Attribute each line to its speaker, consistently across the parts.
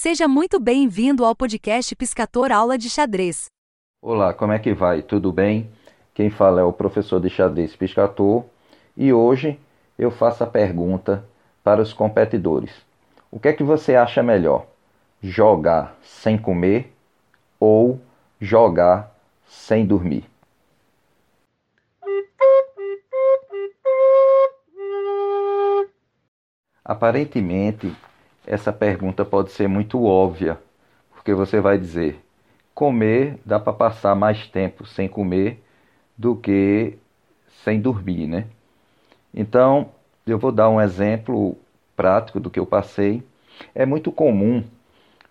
Speaker 1: Seja muito bem-vindo ao podcast Piscator Aula de Xadrez.
Speaker 2: Olá, como é que vai? Tudo bem? Quem fala é o professor de xadrez Piscator e hoje eu faço a pergunta para os competidores: O que é que você acha melhor? Jogar sem comer ou jogar sem dormir? Aparentemente, essa pergunta pode ser muito óbvia, porque você vai dizer: comer dá para passar mais tempo sem comer do que sem dormir, né? Então, eu vou dar um exemplo prático do que eu passei. É muito comum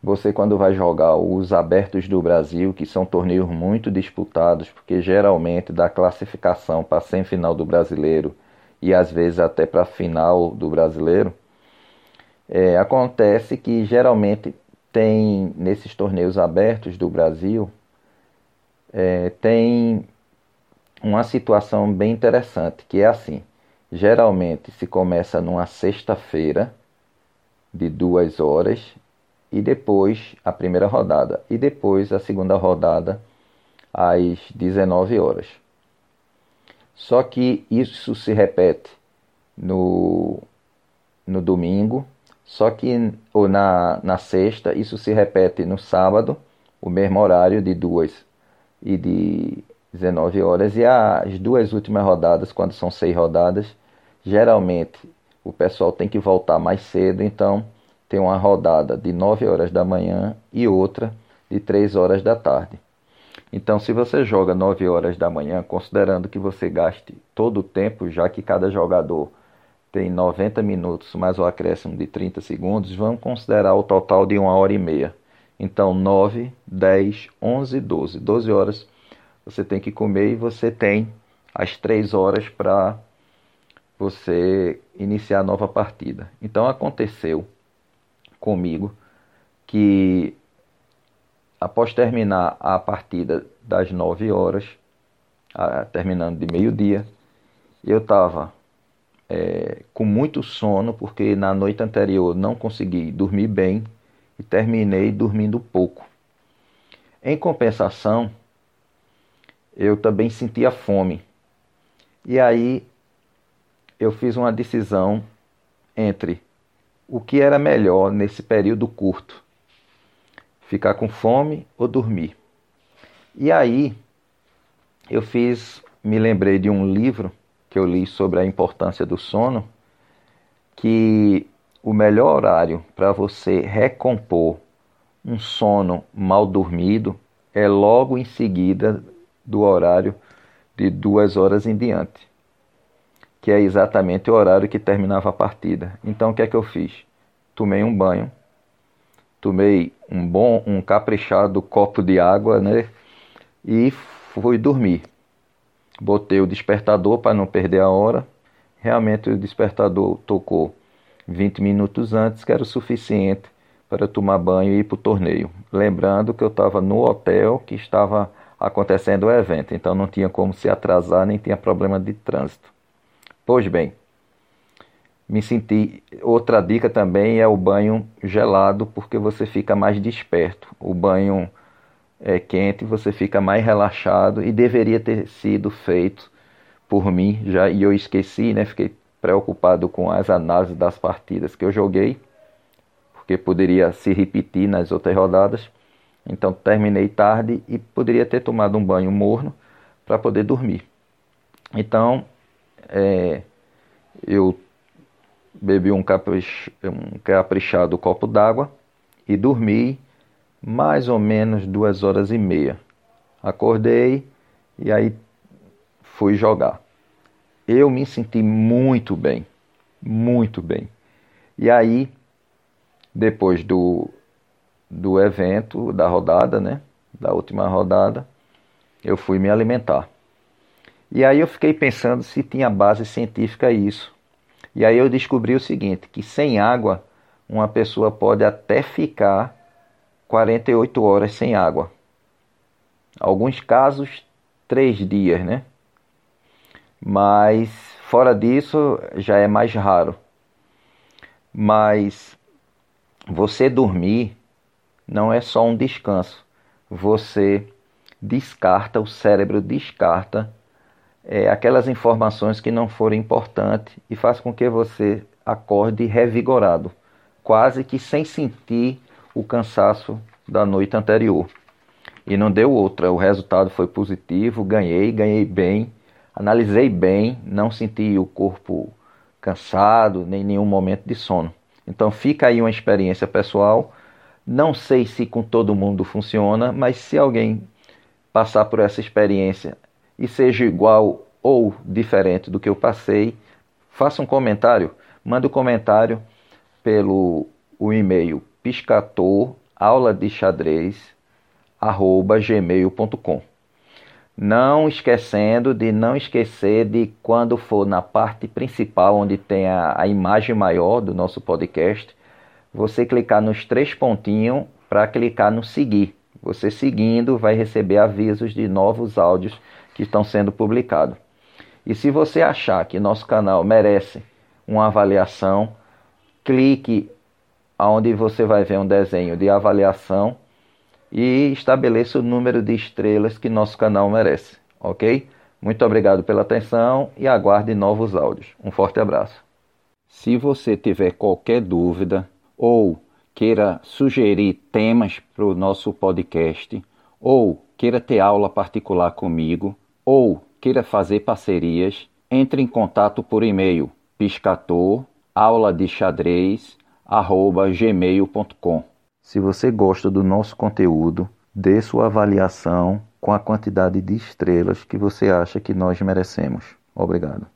Speaker 2: você, quando vai jogar os abertos do Brasil, que são torneios muito disputados, porque geralmente da classificação para semifinal do brasileiro e às vezes até para final do brasileiro é, acontece que geralmente tem nesses torneios abertos do Brasil é, tem uma situação bem interessante que é assim geralmente se começa numa sexta-feira de duas horas e depois a primeira rodada e depois a segunda rodada às 19 horas. Só que isso se repete no no domingo só que ou na, na sexta, isso se repete no sábado, o mesmo horário de duas e de 19 horas. E as duas últimas rodadas, quando são seis rodadas, geralmente o pessoal tem que voltar mais cedo, então tem uma rodada de 9 horas da manhã e outra de 3 horas da tarde. Então, se você joga 9 horas da manhã, considerando que você gaste todo o tempo, já que cada jogador tem 90 minutos mais o acréscimo de 30 segundos, vamos considerar o total de uma hora e meia. Então, 9, 10, 11, 12. 12 horas você tem que comer e você tem as 3 horas para você iniciar a nova partida. Então, aconteceu comigo que após terminar a partida das 9 horas, terminando de meio-dia, eu estava é, com muito sono, porque na noite anterior não consegui dormir bem e terminei dormindo pouco. Em compensação, eu também sentia fome. E aí eu fiz uma decisão entre o que era melhor nesse período curto: ficar com fome ou dormir. E aí eu fiz, me lembrei de um livro que eu li sobre a importância do sono, que o melhor horário para você recompor um sono mal dormido é logo em seguida do horário de duas horas em diante, que é exatamente o horário que terminava a partida. Então o que é que eu fiz? Tomei um banho, tomei um bom, um caprichado copo de água, né? E fui dormir. Botei o despertador para não perder a hora. Realmente o despertador tocou 20 minutos antes, que era o suficiente para tomar banho e ir para o torneio. Lembrando que eu estava no hotel que estava acontecendo o evento, então não tinha como se atrasar, nem tinha problema de trânsito. Pois bem, me senti. Outra dica também é o banho gelado, porque você fica mais desperto. O banho é, quente, você fica mais relaxado e deveria ter sido feito por mim já e eu esqueci, né? Fiquei preocupado com as análises das partidas que eu joguei, porque poderia se repetir nas outras rodadas. Então terminei tarde e poderia ter tomado um banho morno para poder dormir. Então é, eu bebi um, um caprichado copo d'água e dormi mais ou menos duas horas e meia. Acordei e aí fui jogar. Eu me senti muito bem, muito bem. E aí, depois do, do evento, da rodada, né? Da última rodada, eu fui me alimentar. E aí eu fiquei pensando se tinha base científica isso. E aí eu descobri o seguinte, que sem água uma pessoa pode até ficar 48 horas sem água. Alguns casos, três dias, né? Mas fora disso já é mais raro. Mas você dormir não é só um descanso. Você descarta, o cérebro descarta é, aquelas informações que não foram importantes e faz com que você acorde revigorado, quase que sem sentir o cansaço da noite anterior. E não deu outra, o resultado foi positivo, ganhei, ganhei bem, analisei bem, não senti o corpo cansado, nem nenhum momento de sono. Então fica aí uma experiência pessoal. Não sei se com todo mundo funciona, mas se alguém passar por essa experiência e seja igual ou diferente do que eu passei, faça um comentário, mande um comentário pelo o e-mail piscator aula de xadrez arroba gmail.com não esquecendo de não esquecer de quando for na parte principal, onde tem a, a imagem maior do nosso podcast, você clicar nos três pontinhos para clicar no seguir. Você seguindo vai receber avisos de novos áudios que estão sendo publicados. E se você achar que nosso canal merece uma avaliação, clique onde você vai ver um desenho de avaliação e estabeleça o número de estrelas que nosso canal merece, ok? Muito obrigado pela atenção e aguarde novos áudios. Um forte abraço. Se você tiver qualquer dúvida ou queira sugerir temas para o nosso podcast, ou queira ter aula particular comigo, ou queira fazer parcerias, entre em contato por e-mail piscator aula de xadrez gmail.com. Se você gosta do nosso conteúdo, dê sua avaliação com a quantidade de estrelas que você acha que nós merecemos. Obrigado.